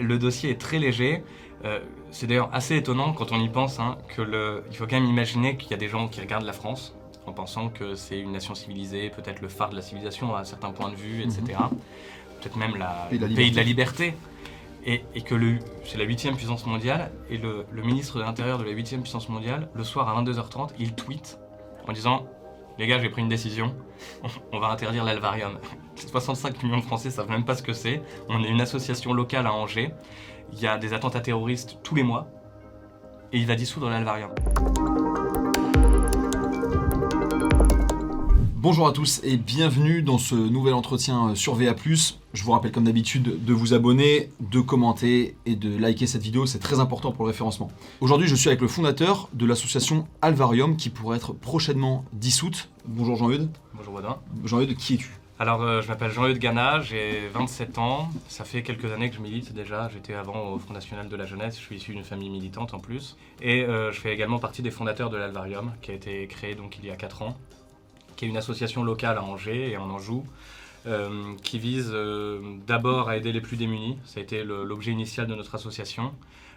le dossier est très léger. Euh, c'est d'ailleurs assez étonnant quand on y pense hein, que le, il faut quand même imaginer qu'il y a des gens qui regardent la France en pensant que c'est une nation civilisée, peut-être le phare de la civilisation à certains points de vue, etc. Peut-être même la, le pays de la liberté. Et, et que le- c'est la huitième puissance mondiale, et le, le ministre de l'Intérieur de la huitième puissance mondiale, le soir à 22h30, il tweet en disant Les gars, j'ai pris une décision, on, va interdire l'alvarium. 65 millions de Français savent même pas ce que c'est. On est une association locale à Angers. Il y a des attentats terroristes tous les mois, et il va dissoudre l'alvarium. Bonjour à tous et bienvenue dans ce nouvel entretien sur VA+. Je vous rappelle comme d'habitude de vous abonner, de commenter et de liker cette vidéo, c'est très important pour le référencement. Aujourd'hui je suis avec le fondateur de l'association Alvarium qui pourrait être prochainement dissoute. Bonjour Jean-Eudes. Bonjour Baudin. Jean-Eudes, qui es-tu? Alors, euh, je m'appelle Jean-Eudes Gana, j'ai 27 ans. Ça fait quelques années que je milite déjà. J'étais avant au Front National de la Jeunesse. Je suis issu d'une famille militante en plus. Et euh, je fais également partie des fondateurs de l'Alvarium, qui a été créé donc il y a 4 ans, qui est une association locale à Angers et en Anjou. euh, qui vise euh, d'abord à aider les plus démunis. Ça a été l'objet initial de notre association.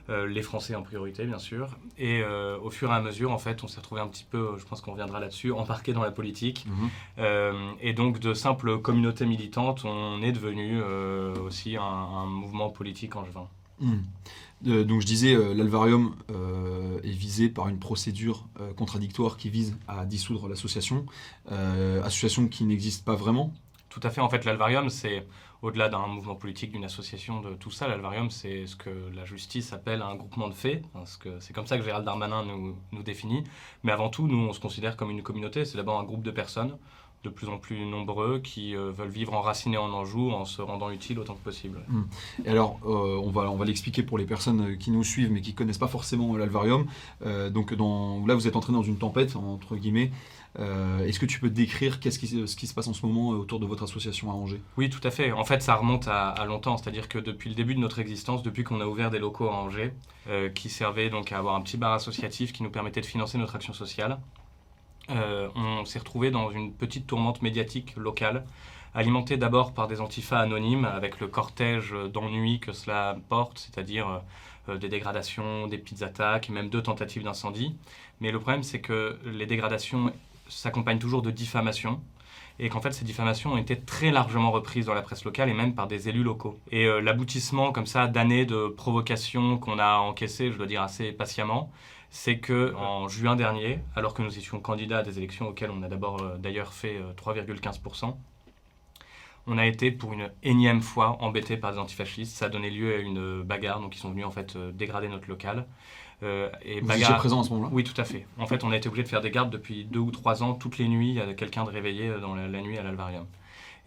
Euh, les Français en priorité, bien sûr. Et au fur et à mesure, en fait, on s'est retrouvé un petit peu, je pense qu'on reviendra là-dessus, embarqué dans la politique. Euh, et donc de simples communautés militantes, on est devenu aussi un, un mouvement politique angevin. Hmm. Euh, donc je disais, euh, l'Alvarium euh, est visé par une procédure contradictoire qui vise à dissoudre l'association, association qui n'existe pas vraiment. Tout à fait, en fait, l'Alvarium, c'est au-delà d'un mouvement politique, d'une association, de tout ça, l'Alvarium, c'est ce que la justice appelle un groupement de faits, parce que c'est comme ça que Gérald Darmanin nous, nous définit. Mais avant tout, nous, on se considère comme une communauté, c'est d'abord un groupe de personnes de plus en plus nombreux qui euh, veulent vivre enracinés en Anjou en se rendant utiles autant que possible. Et alors, euh, on va, on va l'expliquer pour les personnes qui nous suivent mais qui connaissent pas forcément l'Alvarium. Euh, donc dans, là, vous êtes entré dans une tempête, entre guillemets. Est-ce que tu peux décrire qu'est-ce qui, ce qui se passe en ce moment autour de votre association à Angers? Oui, tout à fait. En fait, ça remonte à, à longtemps. C'est-à-dire que depuis le début de notre existence, depuis qu'on a ouvert des locaux à Angers, qui servaient donc à avoir un petit bar associatif qui nous permettait de financer notre action sociale, on s'est retrouvé dans une petite tourmente médiatique locale, alimentée d'abord par des antifas anonymes, avec le cortège d'ennui que cela porte, c'est-à-dire euh, des dégradations, des petites attaques, et même deux tentatives d'incendie. Mais le problème, c'est que les dégradations s'accompagnent toujours de diffamations et qu'en fait ces diffamations ont été très largement reprises dans la presse locale et même par des élus locaux. Et euh, l'aboutissement comme ça d'années de provocations qu'on a encaissées, je dois dire assez patiemment, c'est que en juin dernier, alors que nous étions candidats à des élections auxquelles on a d'abord euh, d'ailleurs fait euh, 3,15%, on a été pour une énième fois embêté par des antifascistes. Ça a donné lieu à une bagarre, donc ils sont venus en fait euh, dégrader notre local. Euh, et Vous étiez présent à ce moment-là? Oui, tout à fait. En fait, on a été obligé de faire des gardes depuis deux ou trois ans. Toutes les nuits, il y a quelqu'un de réveillé euh, dans la, la nuit à l'Alvarium.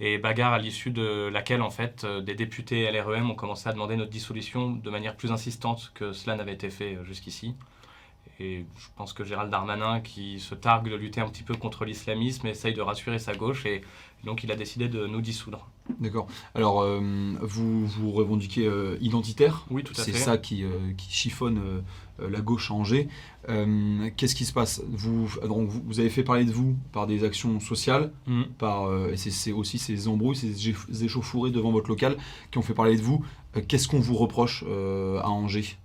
Et bagarre à l'issue de laquelle, en fait, euh, des députés LREM ont commencé à demander notre dissolution de manière plus insistante que cela n'avait été fait euh, jusqu'ici. Et je pense que Gérald Darmanin, qui se targue de lutter un petit peu contre l'islamisme, essaye de rassurer sa gauche et donc il a décidé de nous dissoudre. D'accord. Alors, euh, vous vous revendiquez euh, identitaire. Oui, tout à C'est fait. ça qui, euh, qui chiffonne la gauche à Angers. Qu'est-ce qui se passe? Vous, donc, vous, avez fait parler de vous par des actions sociales, Mhm. par, et c'est- c'est aussi ces embrouilles, ces écha- échauffourées devant votre local qui ont fait parler de vous. Qu'est-ce qu'on vous reproche à Angers?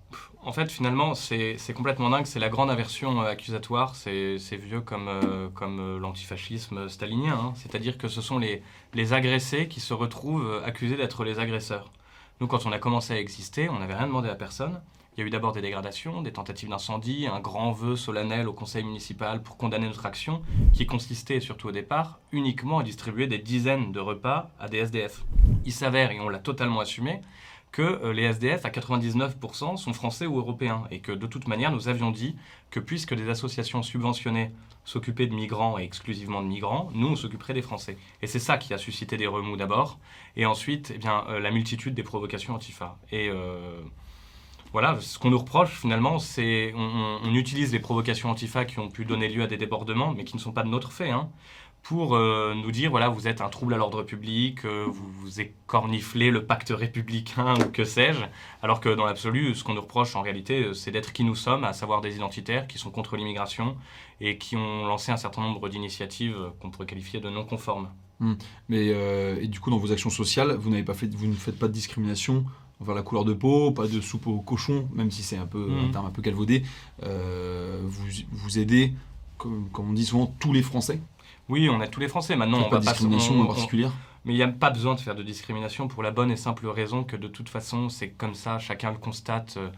En fait, finalement, c'est complètement dingue. C'est la grande aversion euh, accusatoire. C'est vieux comme, euh, comme euh, l'antifascisme stalinien. hein. C'est-à-dire que ce sont les, les agressés qui se retrouvent accusés d'être les agresseurs. Nous, quand on a commencé à exister, on n'avait rien demandé à personne. Il y a eu d'abord des dégradations, des tentatives d'incendie, un grand vœu solennel au conseil municipal pour condamner notre action, qui consistait, surtout au départ, uniquement à distribuer des dizaines de repas à des SDF. Il s'avère, et on l'a totalement assumé, que euh, les SDF, à 99%, sont français ou européens, et que de toute manière, nous avions dit que puisque des associations subventionnées s'occupaient de migrants et exclusivement de migrants, nous, on s'occuperait des Français. Et c'est ça qui a suscité des remous d'abord, et ensuite, eh bien, euh, la multitude des provocations antifa. Et euh, voilà, ce qu'on nous reproche finalement, c'est on, utilise les provocations antifa qui ont pu donner lieu à des débordements, mais qui ne sont pas de notre fait, hein, pour euh, nous dire voilà, vous êtes un trouble à l'ordre public, euh, vous, vous écorniflez le pacte républicain ou que sais-je, alors que dans l'absolu, ce qu'on nous reproche en réalité, euh, c'est d'être qui nous sommes, à savoir des identitaires qui sont contre l'immigration et qui ont lancé un certain nombre d'initiatives qu'on pourrait qualifier de non conformes. Mais euh, et du coup, dans vos actions sociales, vous n'avez pas fait, vous ne faites pas de discrimination envers la couleur de peau, pas de soupe au cochon, même si c'est un peu un Mhm. terme un peu galvaudé. Euh, vous, vous aidez, comme, comme on dit souvent, tous les Français. Oui, on a tous les Français. Maintenant, on pas va de pas discrimination on- en particulier. Mais il n'y a pas besoin de faire de discrimination pour la bonne et simple raison que de toute façon, c'est comme ça, chacun le constate. euh,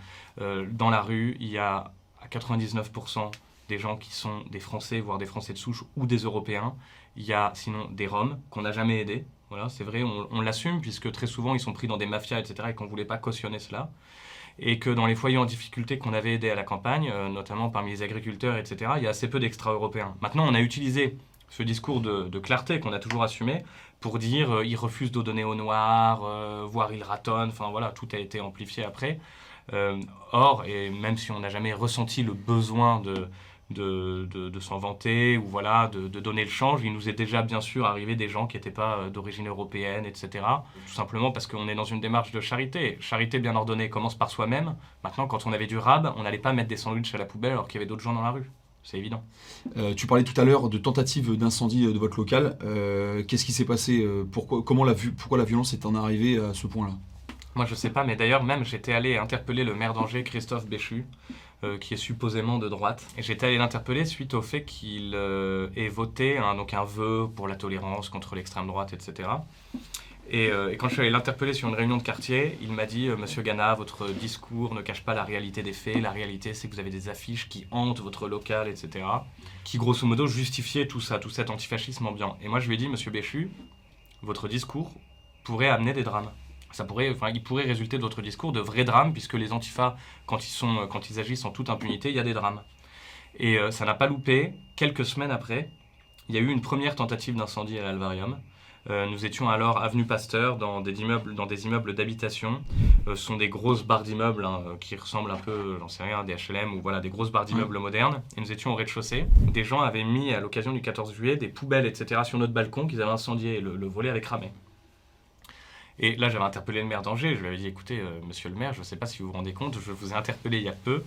euh, dans la rue, il y a à 99% des gens qui sont des Français, voire des Français de souche ou des Européens. Il y a sinon des Roms qu'on n'a jamais aidés. Voilà, c'est vrai, on, l'assume puisque très souvent ils sont pris dans des mafias, etc. et qu'on ne voulait pas cautionner cela. Et que dans les foyers en difficulté qu'on avait aidés à la campagne, euh, notamment parmi les agriculteurs, etc., il y a assez peu d'extra-européens. Maintenant, on a utilisé ce discours de, clarté qu'on a toujours assumé pour dire euh, il refuse de donner aux noirs, euh, voire il ratonne, enfin voilà, tout a été amplifié après. Euh, or, et même si on n'a jamais ressenti le besoin de, de, de- de s'en vanter ou voilà, de, de donner le change, il nous est déjà bien sûr arrivé des gens qui n'étaient pas euh, d'origine européenne, etc. Tout simplement parce qu'on est dans une démarche de charité. Charité bien ordonnée commence par soi-même. Maintenant, quand on avait du rab, on n'allait pas mettre des sandwichs à la poubelle alors qu'il y avait d'autres gens dans la rue. C'est évident. Euh, tu parlais tout à l'heure de tentative d'incendie euh, de votre local. Euh, Qu'est-ce qui s'est passé pourquoi, comment la, pourquoi la violence est en arrivée à ce point-là? Moi, je sais pas, mais d'ailleurs, même j'étais allé interpeller le maire d'Angers, Christophe Béchu, euh, qui est supposément de droite. Et j'étais allé l'interpeller suite au fait qu'il euh, ait voté un, donc un vœu pour la tolérance contre l'extrême droite, etc. Et, euh, et quand je suis allé l'interpeller sur une réunion de quartier, il m'a dit Monsieur Gana, votre discours ne cache pas la réalité des faits. La réalité, c'est que vous avez des affiches qui hantent votre local, etc. Qui, grosso modo, justifiaient tout ça, tout cet antifascisme ambiant. Et moi, je lui ai dit Monsieur Béchu, votre discours pourrait amener des drames ça pourrait, enfin, il pourrait résulter de votre discours de vrais drames, puisque les antifas, quand ils, sont, quand ils agissent en toute impunité, il y a des drames. Et euh, ça n'a pas loupé. Quelques semaines après, il y a eu une première tentative d'incendie à l'Alvarium. Euh, nous étions alors avenue Pasteur, dans des immeubles, dans des immeubles d'habitation. Euh, ce sont des grosses barres d'immeubles hein, qui ressemblent un peu, j'en sais rien, à des HLM ou voilà, des grosses barres d'immeubles modernes. Et nous étions au rez-de-chaussée. Des gens avaient mis, à l'occasion du 14 juillet, des poubelles, etc., sur notre balcon qu'ils avaient incendié. Et le, le volet avait cramé. Et là, j'avais interpellé le maire d'Angers. Je lui avais dit écoutez, euh, monsieur le maire, je ne sais pas si vous vous rendez compte, je vous ai interpellé il y a peu.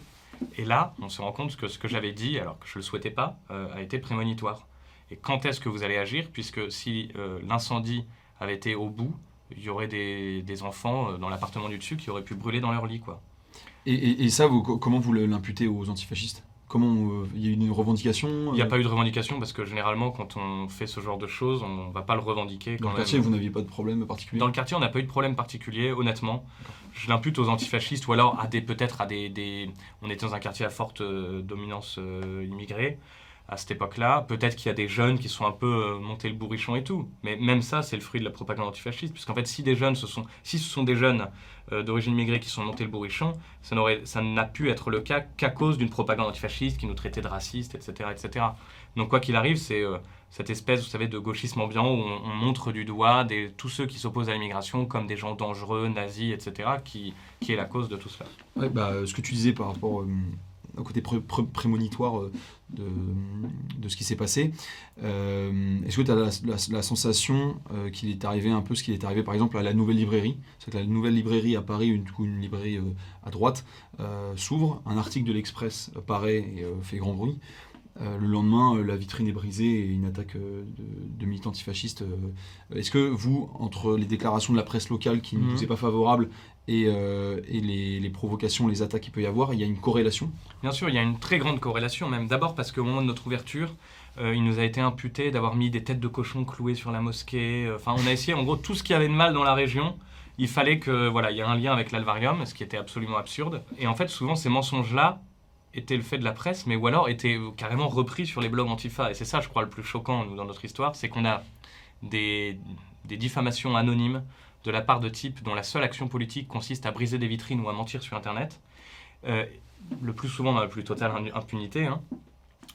Et là, on se rend compte que ce que j'avais dit, alors que je ne le souhaitais pas, euh, a été prémonitoire. Et quand est-ce que vous allez agir Puisque si euh, l'incendie avait été au bout, il y aurait des, enfants dans l'appartement du dessus qui auraient pu brûler dans leur lit. Quoi. et, ça, vous- co- comment vous l'imputez aux antifascistes? Comment euh, il y a eu une revendication Il n'y a euh, pas eu de revendication parce que généralement, quand on fait ce genre de choses, on ne va pas le revendiquer. Dans le même. quartier, vous n'aviez pas de problème particulier Dans le quartier, on n'a pas eu de problème particulier, honnêtement. Je l'impute aux antifascistes ou alors à des peut-être à des, des- On était dans un quartier à forte euh, dominance euh, immigrée à cette époque-là. Peut-être qu'il y a des jeunes qui sont un peu euh, montés le bourrichon et tout. Mais même ça, c'est le fruit de la propagande antifasciste. Puisqu'en fait, si des jeunes, ce sont, si ce sont des jeunes euh, d'origine immigrée qui sont montés le bourrichon, ça n'a pu être le cas qu'à cause d'une propagande antifasciste qui nous traitait de racistes, etc. etc. Donc quoi qu'il arrive, c'est euh, cette espèce, vous savez, de gauchisme ambiant où on, on montre du doigt tous ceux qui s'opposent à l'immigration comme des gens dangereux, nazis, etc., qui, est la cause de tout cela. Ouais, bah, ce que tu disais par rapport au côté pré- pré- prémonitoire euh, de, ce qui s'est passé, euh, est-ce que tu as la, sensation euh, qu'il est arrivé un peu ce qu'il est arrivé par exemple à la nouvelle librairie? C'est que la nouvelle librairie à Paris, une, une librairie à droite, s'ouvre, un article de l'Express paraît et fait grand bruit. Euh, le lendemain, euh, la vitrine est brisée et une attaque euh, de, de militants antifascistes. Est-ce que vous, entre les déclarations de la presse locale qui ne Mhm. vous est pas favorable et, et les, les provocations, les attaques qu'il peut y avoir, il y a une corrélation? Bien sûr, il y a une très grande corrélation, même d'abord parce qu'au moment de notre ouverture, il nous a été imputé d'avoir mis des têtes de cochon clouées sur la mosquée. Enfin, on a essayé, en gros, tout ce qu'il y avait de mal dans la région. Il fallait que, voilà, il y ait un lien avec l'alvarium, ce qui était absolument absurde. Et en fait, souvent, ces mensonges-là étaient le fait de la presse, mais ou alors étaient euh, carrément repris sur les blogs Antifa. Et c'est ça, je crois, le plus choquant, dans notre histoire, c'est qu'on a des, des diffamations anonymes de la part de types dont la seule action politique consiste à briser des vitrines ou à mentir sur Internet. Euh, le plus souvent dans la plus totale impunité. hein.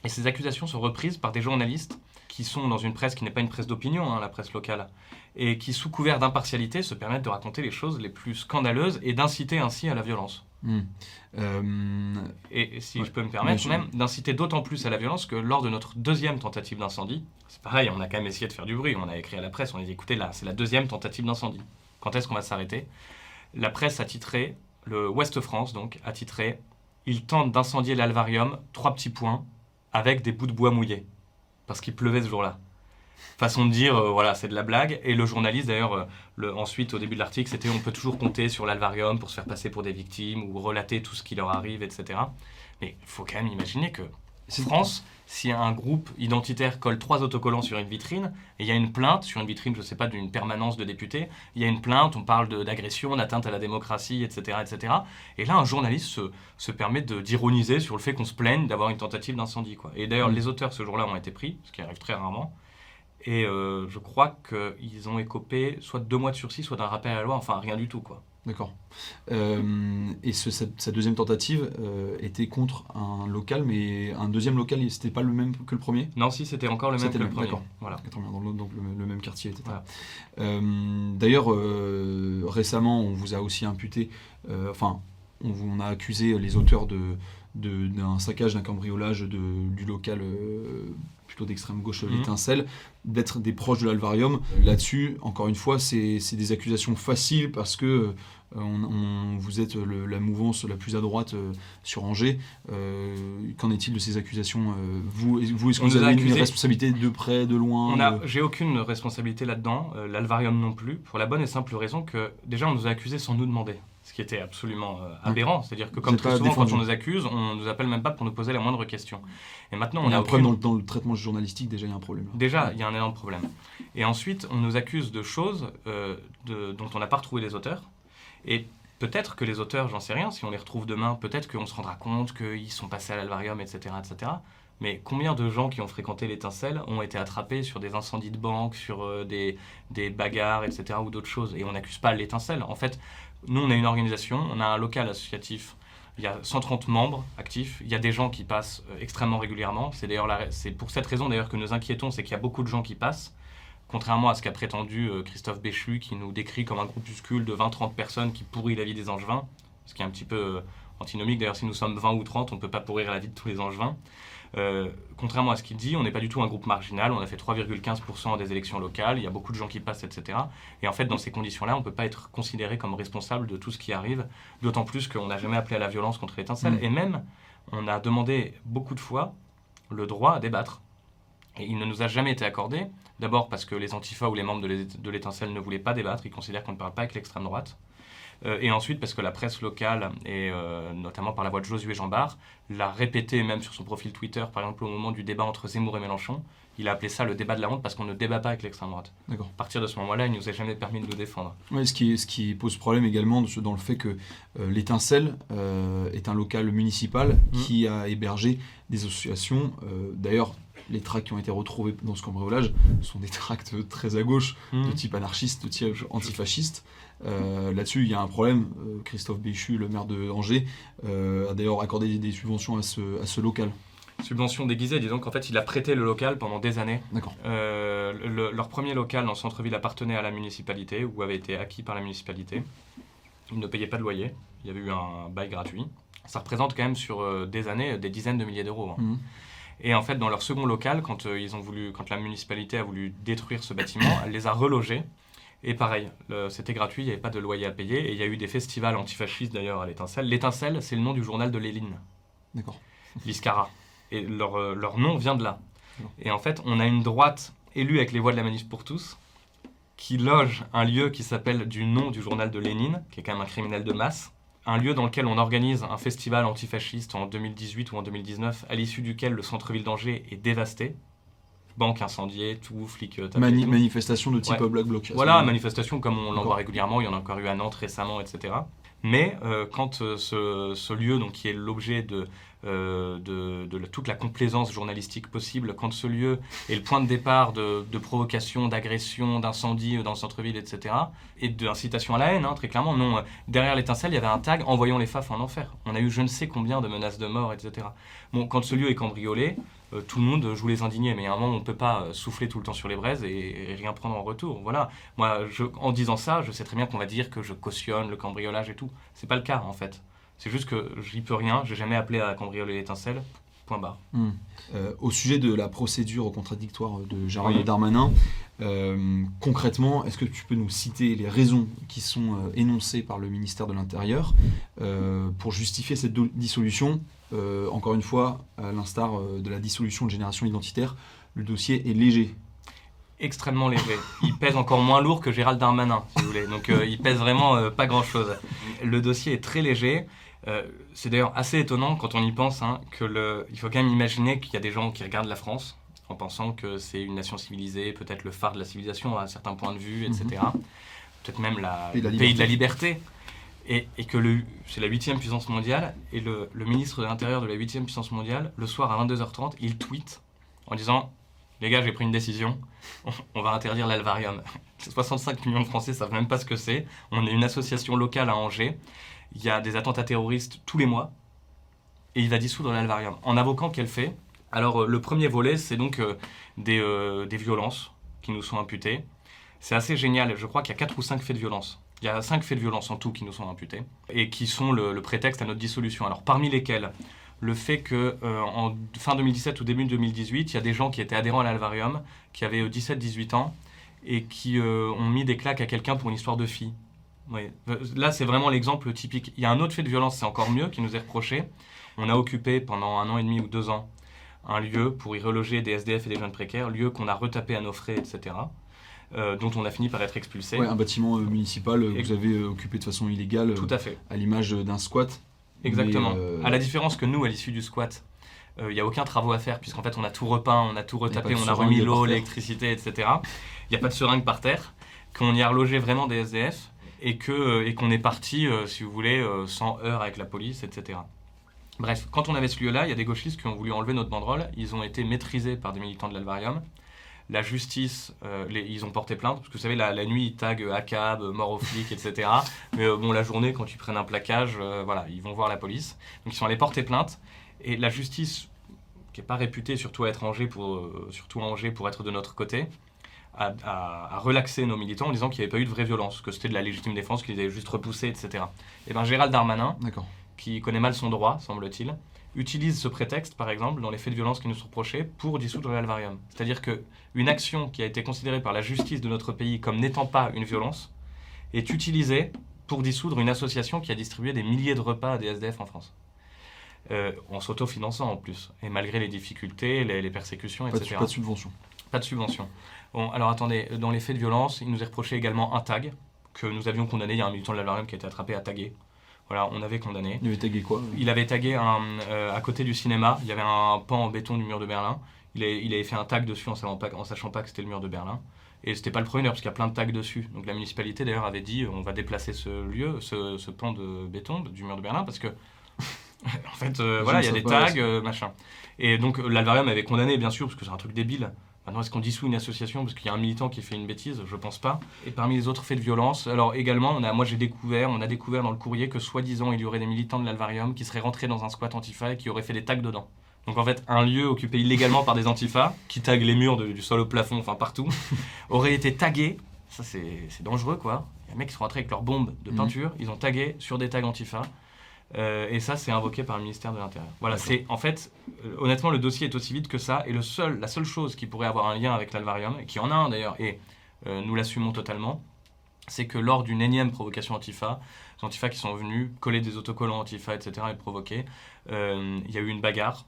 Et ces accusations sont reprises par des journalistes qui sont dans une presse qui n'est pas une presse d'opinion, hein, la presse locale, et qui, sous couvert d'impartialité, se permettent de raconter les choses les plus scandaleuses et d'inciter ainsi à la violence. Hmm. Euh, Et si Ouais, je peux me permettre, même d'inciter d'autant plus à la violence que lors de notre deuxième tentative d'incendie, c'est pareil, on a quand même essayé de faire du bruit, on a écrit à la presse, on a dit écoutez là, c'est la deuxième tentative d'incendie. Quand est-ce qu'on va s'arrêter? La presse a titré, le Ouest France donc, a titré Il tente d'incendier l'alvarium, trois petits points, avec des bouts de bois mouillés. Parce qu'il pleuvait ce jour-là. Façon de dire, euh, voilà, c'est de la blague. Et le journaliste, d'ailleurs, euh, ensuite, au début de l'article, c'était on peut toujours compter sur l'Alvarium pour se faire passer pour des victimes ou relater tout ce qui leur arrive, etc. Mais il faut quand même imaginer que France, si un groupe identitaire colle trois autocollants sur une vitrine, et il y a une plainte sur une vitrine, je ne sais pas, d'une permanence de députés, il y a une plainte, on parle d'agression, d'atteinte à la démocratie, etc., etc. Et là, un journaliste se, se permet d'ironiser sur le fait qu'on se plaigne d'avoir une tentative d'incendie. quoi. Et d'ailleurs, Mm. les auteurs ce jour-là ont été pris, ce qui arrive très rarement. Et euh, je crois qu'ils ont écopé soit de deux mois de sursis, soit d'un rappel à la loi, enfin rien du tout. quoi. D'accord. Euh, et ce- cette, sa deuxième tentative euh, était contre un local, mais un deuxième local, c'était pas le même que le premier? Non, si c'était encore le même C'était que le même, premier. d'accord. Voilà. Dans le, donc le, le même quartier, etc. Voilà. Euh, D'ailleurs, récemment, on vous a aussi imputé, enfin, on, a accusé les auteurs de d'un saccage, d'un cambriolage de, du local euh, plutôt d'extrême gauche, Mhm. l'étincelle, d'être des proches de l'Alvarium. Là-dessus, encore une fois, c'est des accusations faciles parce que euh, on, on- vous êtes le- la mouvance la plus à droite euh, sur Angers. Qu'en est-il de ces accusations Vous, vous est-ce que vous avez une accusés- responsabilité de près, de loin de- J'ai aucune responsabilité là-dedans, l'Alvarium non plus, pour la bonne et simple raison que déjà on nous a accusés sans nous demander, ce qui était absolument euh, aberrant. C'est-à-dire que comme très souvent quand on nous accuse, on nous appelle même pas pour nous poser la moindre question. Et maintenant On on a a un problème aucune... dans le, dans le traitement journalistique, déjà il y a un problème. Déjà, il y a un énorme problème. Et ensuite, on nous accuse de choses euh, de- dont on n'a pas retrouvé les auteurs. Et peut-être que les auteurs, j'en sais rien, si on les retrouve demain, peut-être qu'on se rendra compte qu'ils sont passés à l'alvarium, etc., etc. Mais combien de gens qui ont fréquenté l'étincelle ont été attrapés sur des incendies de banque, sur euh, des, des bagarres, etc., ou d'autres choses Et on n'accuse pas l'étincelle. En fait, nous, on a une organisation, on a un local associatif. Il y a 130 membres actifs. Il y a des gens qui passent euh, extrêmement régulièrement. C'est d'ailleurs c'est pour cette raison d'ailleurs que nous inquiétons, c'est qu'il y a beaucoup de gens qui passent. Contrairement à ce qu'a prétendu euh, Christophe Béchu, qui nous décrit comme un groupuscule de 20-30 personnes qui pourrit la vie des angevins, ce qui est un petit peu euh, antinomique. D'ailleurs, si nous sommes 20 ou 30, on ne peut pas pourrir la vie de tous les angevins. Euh, contrairement à ce qu'il dit, on n'est pas du tout un groupe marginal. On a fait 3,15% des élections locales. Il y a beaucoup de gens qui passent, etc. Et en fait, dans ces conditions-là, on ne peut pas être considéré comme responsable de tout ce qui arrive. D'autant plus qu'on n'a jamais appelé à la violence contre l'étincelle. Mm. Et même, on a demandé beaucoup de fois le droit à débattre. Et il ne nous a jamais été accordé. D'abord parce que les antifas ou les membres de l'é- de l'étincelle ne voulaient pas débattre. Ils considèrent qu'on ne parle pas avec l'extrême droite. Euh, et ensuite parce que la presse locale, et euh, notamment par la voix de Josué Jambard, l'a répété même sur son profil Twitter, par exemple au moment du débat entre Zemmour et Mélenchon. Il a appelé ça le débat de la honte parce qu'on ne débat pas avec l'extrême droite. D'accord. À partir de ce moment-là, il ne nous a jamais permis de nous défendre. Ouais, ce, qui, ce qui pose problème également dans le fait que euh, l'étincelle euh, est un local municipal Mm. qui a hébergé des associations. euh, D'ailleurs, les tracts qui ont été retrouvés dans ce cambriolage sont des tracts très à gauche, Hmm. de type anarchiste, de type antifasciste. Euh, Là-dessus, il y a un problème. Euh, Christophe Béchu, le maire de Angers, euh, a d'ailleurs accordé des, subventions à ce, à ce local. Subvention déguisée, disons qu'en fait, il a prêté le local pendant des années. D'accord. Euh, le- leur premier local dans le centre-ville appartenait à la municipalité ou avait été acquis par la municipalité. Ils ne payaient pas de loyer. Il y avait eu un bail gratuit. Ça représente quand même sur des années des dizaines de milliers d'euros. hein. Mhm. Et en fait, dans leur second local, quand, ils ont voulu, quand la municipalité a voulu détruire ce bâtiment, elle les a relogés. Et pareil, c'était gratuit, il n'y avait pas de loyer à payer. Et il y a eu des festivals antifascistes d'ailleurs à l'Étincelle. L'Étincelle, c'est le nom du journal de Léline. D'accord. l'Iscara. Et leur, euh, leur nom vient de là. Et en fait, on a une droite élue avec les voix de la manif pour tous, qui loge un lieu qui s'appelle du nom du journal de Lénine, qui est quand même un criminel de masse. Un lieu dans lequel on organise un festival antifasciste en 2018 ou en 2019, à l'issue duquel le centre-ville d'Angers est dévasté. Banque incendiée, tout, flics euh, Mani- tout. manifestation de type Ouais. Black Bloc. ce Voilà, manifestation comme on l'en D'accord. voit régulièrement, il y en a encore eu à Nantes récemment, etc. Mais euh, quand euh, ce, ce lieu, donc, qui est l'objet de, euh, de, de la- toute la complaisance journalistique possible, quand ce lieu est le point de départ de, de provocation, d'agression, d'incendie euh, dans le centre-ville, etc., et d'incitation à la haine, hein, très clairement, non, derrière l'étincelle, il y avait un tag « Envoyons les FAF en enfer ». On a eu je ne sais combien de menaces de mort, etc. Bon, quand ce lieu est cambriolé, tout le monde joue les indignés, mais à un moment, on ne peut pas euh, souffler tout le temps sur les braises et, et rien prendre en retour. Voilà. Moi, je, en disant ça, je sais très bien qu'on va dire que je cautionne le cambriolage et tout. C'est pas le cas, en fait. C'est juste que j'y peux rien, j'ai jamais appelé à cambrioler l'étincelle. Point barre. Hmm. Euh, au sujet de la procédure contradictoire de Gérald Oui. Darmanin, euh, concrètement, est-ce que tu peux nous citer les raisons qui sont euh, énoncées par le ministère de l'Intérieur euh, pour justifier cette dissolution Euh, Encore une fois, à l'instar euh, de la dissolution de Génération Identitaire, le dossier est léger. extrêmement léger. Il pèse encore moins lourd que Gérald Darmanin, si vous voulez. Donc euh, il pèse vraiment euh, pas grand-chose. Le dossier est très léger. C'est d'ailleurs assez étonnant quand on y pense hein, que le... il faut quand même imaginer qu'il y a des gens qui regardent la France en pensant que c'est une nation civilisée, peut-être le phare de la civilisation à certains points de vue, etc. Peut-être même la le pays de la liberté. Et, que c'est la huitième puissance mondiale, et le, ministre de l'Intérieur de la huitième puissance mondiale, le soir à 22h30, il tweet en disant Les gars, j'ai pris une décision, on, va interdire l'alvarium. 65 millions de Français savent même pas ce que c'est. On est une association locale à Angers. Il y a des attentats terroristes tous les mois, et il va dissoudre l'alvarium. En invoquant quel fait Alors, euh, le premier volet, c'est donc euh, des, euh, des violences qui nous sont imputées. C'est assez génial. Je crois qu'il y a 4 ou 5 faits de violence. Il y a 5 faits de violence en tout qui nous sont imputés et qui sont le, prétexte à notre dissolution. Alors, parmi lesquels le fait que euh, en fin 2017 ou début 2018, il y a des gens qui étaient adhérents à l'Alvarium, qui avaient euh, 17-18 ans et qui euh, ont mis des claques à quelqu'un pour une histoire de fille. Oui. Euh, Là, c'est vraiment l'exemple typique. Il y a un autre fait de violence, c'est encore mieux, qui nous est reproché. On a occupé pendant un an et demi ou deux ans un lieu pour y reloger des SDF et des jeunes précaires, lieu qu'on a retapé à nos frais, etc., euh, dont on a fini par être expulsé. Ouais, un bâtiment euh, municipal euh, que Ex- vous avez euh, occupé de façon illégale, euh, Tout à fait. à l'image euh, d'un squat. Exactement. Mais, euh, À la différence que nous, à l'issue du squat, euh, il n'y a aucun travaux à faire, puisqu'en fait, on a tout repeint, on a tout retapé, on a remis l'eau, l'électricité, etc. Il n'y a pas de seringue par terre, qu'on y a relogé vraiment des SDF, et euh, et qu'on est parti, euh, si vous voulez, euh, sans heurts avec la police, etc. Bref, quand on avait ce lieu-là, il y a des gauchistes qui ont voulu enlever notre banderole. Ils ont été maîtrisés par des militants de l'Alvarium. La justice, euh, les- ils ont porté plainte, parce que vous savez, la, la nuit, ils taguent euh, ACAB, euh, mort aux flics, etc. Mais bon, la journée, quand ils prennent un plaquage, voilà, ils vont voir la police. Donc ils sont allés porter plainte. Et la justice, qui n'est pas réputée, surtout à, pour, surtout à Angers, pour être de notre côté, a, a- a relaxé nos militants en disant qu'il n'y avait pas eu de vraie violence, que c'était de la légitime défense, qu'ils avaient juste repoussé, etc. Et bien Gérald Darmanin, D'accord. Qui connaît mal son droit, semble-t-il, utilise ce prétexte, par exemple, dans les faits de violence qui nous sont reprochés, pour dissoudre l'Alvarium. C'est-à-dire qu'une action qui a été considérée par la justice de notre pays comme n'étant pas une violence est utilisée pour dissoudre une association qui a distribué des milliers de repas à des SDF en France. Euh, en s'autofinançant en plus, et malgré les difficultés, les, les persécutions, Pas de, etc. pas de subvention. Pas de subvention. Bon, alors attendez, dans les faits de violence, il nous est reproché également un tag que nous avions condamné. Il y a un militant de l'Alvarium qui a été attrapé à taguer. Voilà, on avait condamné. Il avait tagué quoi Il avait tagué un, euh, à côté du cinéma, il y avait un pan en béton du mur de Berlin. Il, avait fait un tag dessus en sachant pas, en sachant pas que c'était le mur de Berlin. Et c'était pas le premier d'ailleurs, parce qu'il y a plein de tags dessus. Donc la municipalité d'ailleurs avait dit on va déplacer ce lieu, ce, ce pan de béton du mur de Berlin, parce que en fait, euh, voilà, il y a des tags, euh, machin. Et donc euh, l'Alvarium avait condamné bien sûr, parce que c'est un truc débile. Maintenant, est-ce qu'on dissout une association parce qu'il y a un militant qui fait une bêtise? Je pense pas. Et parmi les autres faits de violence, alors également, on a, moi j'ai découvert, on a découvert dans le courrier que soi-disant il y aurait des militants de l'Alvarium qui seraient rentrés dans un squat antifa et qui auraient fait des tags dedans. Donc en fait, un lieu occupé illégalement par des antifas, qui taguent les murs de- du sol au plafond, enfin partout, aurait été tagué. Ça c'est c'est dangereux quoi. Il y a des mecs qui sont rentrés avec leurs bombes de Mhm. peinture, ils ont tagué sur des tags antifa. Euh, et ça, c'est invoqué par le ministère de l'Intérieur. Voilà, c'est en fait, euh, honnêtement, le dossier est aussi vide que ça. Et le seul, la seule chose qui pourrait avoir un lien avec l'Alvarium, et qui en a un d'ailleurs, et euh, nous l'assumons totalement, c'est que lors d'une énième provocation Antifa, les Antifa qui sont venus coller des autocollants Antifa, etc., et provoquer, il y a eu une bagarre.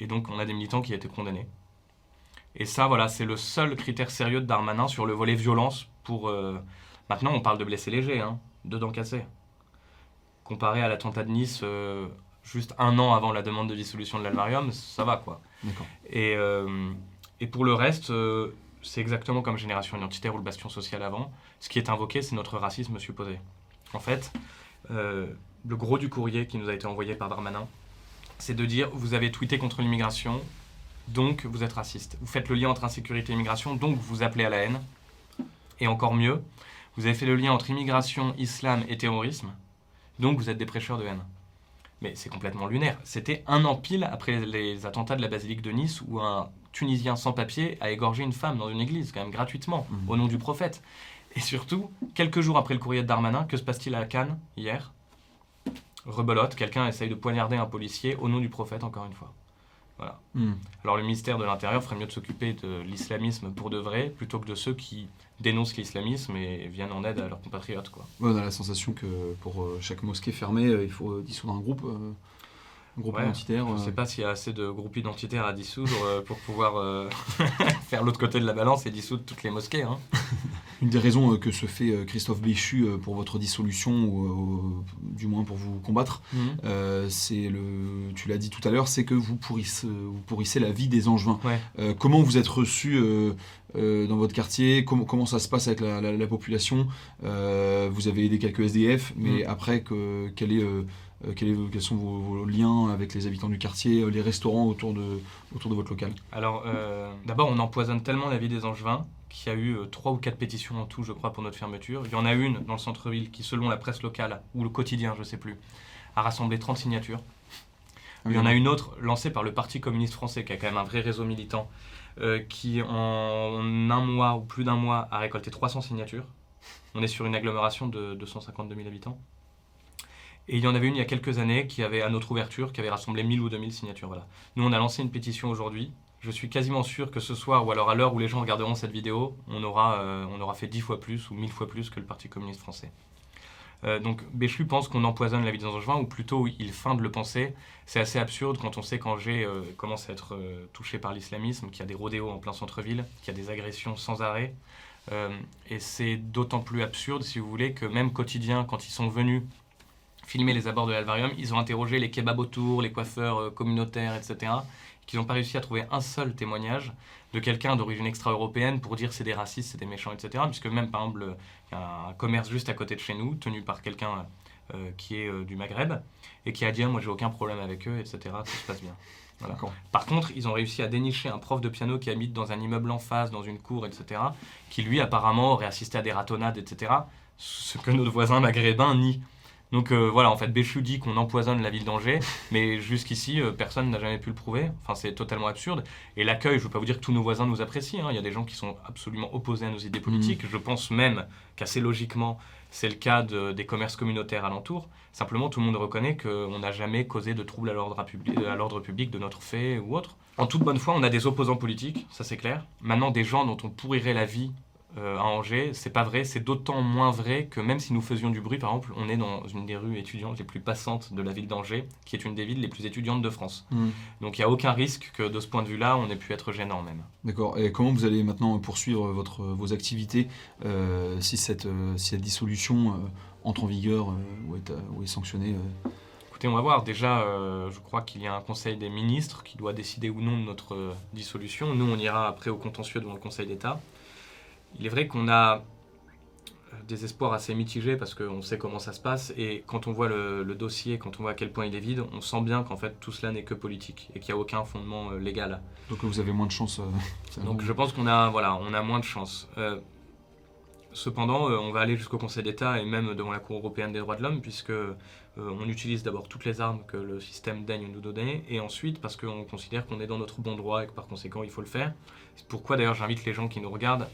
Et donc, on a des militants qui ont été condamnés. Et ça, voilà, c'est le seul critère sérieux de Darmanin sur le volet violence pour. Maintenant, on parle de blessés légers, hein, de dents cassées. Comparé à l'attentat de Nice, euh, juste un an avant la demande de dissolution de l'Alvarium, ça va quoi. Et, euh, et pour le reste, euh, c'est exactement comme Génération Identitaire ou le Bastion Social avant. Ce qui est invoqué, c'est notre racisme supposé. En fait, le gros du courrier qui nous a été envoyé par Darmanin, c'est de dire vous avez tweeté contre l'immigration, donc vous êtes raciste. Vous faites le lien entre insécurité et immigration, donc vous appelez à la haine. Et encore mieux, vous avez fait le lien entre immigration, islam et terrorisme, donc vous êtes des prêcheurs de haine. Mais c'est complètement lunaire. C'était un an pile après les attentats de la basilique de Nice où un Tunisien sans papier a égorgé une femme dans une église, quand même gratuitement, Mhm. au nom du prophète. Et surtout, quelques jours après le courrier de Darmanin, que se passe-t-il à Cannes hier? Rebelote, quelqu'un essaye de poignarder un policier au nom du prophète, encore une fois. Hmm. Alors le ministère de l'Intérieur ferait mieux de s'occuper de l'islamisme pour de vrai, plutôt que de ceux qui dénoncent l'islamisme et viennent en aide à leurs compatriotes. Quoi. Ouais, on a la sensation que pour euh, chaque mosquée fermée, euh, il faut euh, dissoudre un groupe. Groupe Ouais, identitaire. Je ne sais pas s'il y a assez de groupes identitaires à dissoudre pour pouvoir faire l'autre côté de la balance et dissoudre toutes les mosquées. hein. Une des raisons euh, que se fait euh, Christophe Béchu euh, pour votre dissolution, ou du moins pour vous combattre, euh, c'est le, tu l'as dit tout à l'heure, c'est que vous pourrissez, vous pourrissez la vie des Angevins. Ouais. Euh, comment vous êtes reçu euh, dans votre quartier? Comment, comment ça se passe avec la, la- la population? Vous avez aidé quelques SDF, mais Mm. après, que, quel est, quels sont vos, vos liens avec les habitants du quartier, les restaurants autour de, autour de votre local? Alors, euh, d'abord, on empoisonne tellement la vie des Angevins qu'il y a eu euh, trois ou quatre pétitions en tout, je crois, pour notre fermeture. Il y en a une dans le centre-ville qui, selon la presse locale, ou le quotidien, je ne sais plus, a rassemblé 30 signatures. Il y en a une autre lancée par le Parti communiste français, qui a quand même un vrai réseau militant, euh, qui en un mois ou plus d'un mois a récolté 300 signatures. On est sur une agglomération de 252 000 habitants. Et il y en avait une il y a quelques années qui avait, à notre ouverture, qui avait rassemblé 1000 ou 2000 signatures. Voilà. Nous, on a lancé une pétition aujourd'hui. Je suis quasiment sûr que ce soir, ou alors à l'heure où les gens regarderont cette vidéo, on aura, euh, fait 10 fois plus ou 1000 fois plus que le Parti communiste français. Euh, donc Béchu pense qu'on empoisonne la vie des Angevins, ou plutôt il feint de le penser. C'est assez absurde quand on sait qu'Angers euh, commence à être touché par l'islamisme, qu'il y a des rodéos en plein centre-ville, qu'il y a des agressions sans arrêt. Et c'est d'autant plus absurde, si vous voulez, que même quotidien, quand ils sont venus filmer les abords de l'Alvarium, ils ont interrogé les kebabs autour, les coiffeurs communautaires, etc. Qu'ils n'ont pas réussi à trouver un seul témoignage de quelqu'un d'origine extra-européenne pour dire c'est des racistes, c'est des méchants, etc. Puisque même, par exemple, il y a un commerce juste à côté de chez nous, tenu par quelqu'un euh, qui est euh, du Maghreb, et qui a dit Ah, moi j'ai aucun problème avec eux, etc. Tout se passe bien. Voilà. Par contre, ils ont réussi à dénicher un prof de piano qui habite dans un immeuble en face, dans une cour, etc., qui lui apparemment aurait assisté à des ratonnades, etc., ce que notre voisin maghrébin nie. Donc euh, voilà, en fait, Béchu dit qu'on empoisonne la ville d'Angers, mais jusqu'ici, euh, personne n'a jamais pu le prouver. Enfin, c'est totalement absurde. Et l'accueil, je ne veux pas vous dire que tous nos voisins nous apprécient. hein. Il y a des gens qui sont absolument opposés à nos idées politiques. Je pense même qu'assez logiquement, c'est le cas de- des commerces communautaires alentours. Simplement, tout le monde reconnaît qu'on n'a jamais causé de troubles à l'ordre public, à l'ordre public de notre fait ou autre. En toute bonne foi, on a des opposants politiques, ça c'est clair. Maintenant, des gens dont on pourrirait la vie euh, à Angers, c'est pas vrai. C'est d'autant moins vrai que même si nous faisions du bruit, par exemple, on est dans une des rues étudiantes les plus passantes de la ville d'Angers, qui est une des villes les plus étudiantes de France. Mm. Donc il n'y a aucun risque que de ce point de vue-là, on ait pu être gênant même. D'accord. Et comment vous allez maintenant poursuivre votre, vos activités euh, si, cette, euh, si cette dissolution entre en vigueur ou, est, ou est sanctionnée Écoutez, on va voir. Déjà, je crois qu'il y a un conseil des ministres qui doit décider ou non de notre dissolution. Nous, on ira après au contentieux devant le Conseil d'État. Il est vrai qu'on a euh, des espoirs assez mitigés parce qu'on sait comment ça se passe et quand on voit le, le dossier, quand on voit à quel point il est vide, on sent bien qu'en fait tout cela n'est que politique et qu'il n'y a aucun fondement euh, légal. Donc vous avez moins de chance. euh, Donc je pense qu'on a, voilà, on a moins de chance. Euh, cependant, on va aller jusqu'au Conseil d'État et même devant la Cour européenne des droits de l'homme, puisque on utilise d'abord toutes les armes que le système daigne nous donner, et ensuite parce qu'on considère qu'on est dans notre bon droit et que par conséquent il faut le faire. C'est pourquoi d'ailleurs j'invite les gens qui nous regardent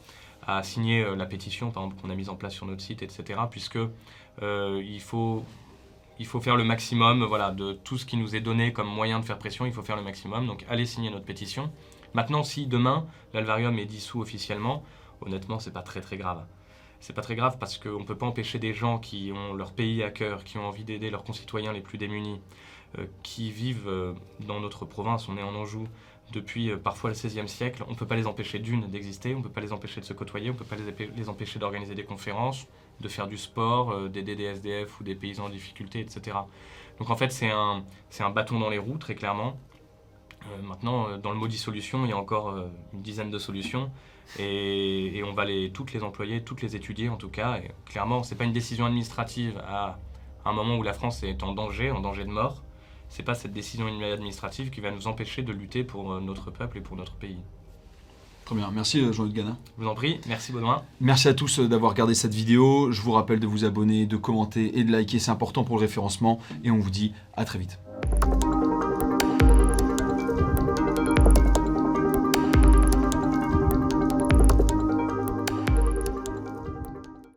à signer euh, la pétition, qu'on a mise en place sur notre site, etc., puisque euh, il faut il faut faire le maximum voilà, de tout ce qui nous est donné comme moyen de faire pression, il faut faire le maximum. Donc allez signer notre pétition. Maintenant, si demain l'Alvarium est dissous officiellement, honnêtement, c'est pas très très grave. C'est pas très grave parce qu'on ne peut pas empêcher des gens qui ont leur pays à cœur, qui ont envie d'aider leurs concitoyens les plus démunis, euh, qui vivent dans notre province, on est en Anjou, depuis euh, parfois le XVIe siècle. On ne peut pas les empêcher d'une d'exister, on ne peut pas les empêcher de se côtoyer, on ne peut pas les, empêcher d'organiser des conférences, de faire du sport, euh, d'aider des SDF ou des paysans en difficulté, etc. Donc en fait, c'est un, un bâton dans les roues, très clairement. Euh, maintenant, euh, dans le mot dissolution, il y a encore euh, une dizaine de solutions. Et, et on va les, toutes les employer, toutes les étudier en tout cas. Et clairement, ce n'est pas une décision administrative à un moment où la France est en danger, en danger de mort. C'est pas cette décision administrative qui va nous empêcher de lutter pour euh, notre peuple et pour notre pays. Très bien. Merci euh, Jean-Luc Gana. Je vous en prie, merci Baudouin. Merci à tous euh, d'avoir regardé cette vidéo. Je vous rappelle de vous abonner, de commenter et de liker. C'est important pour le référencement. Et on vous dit à très vite.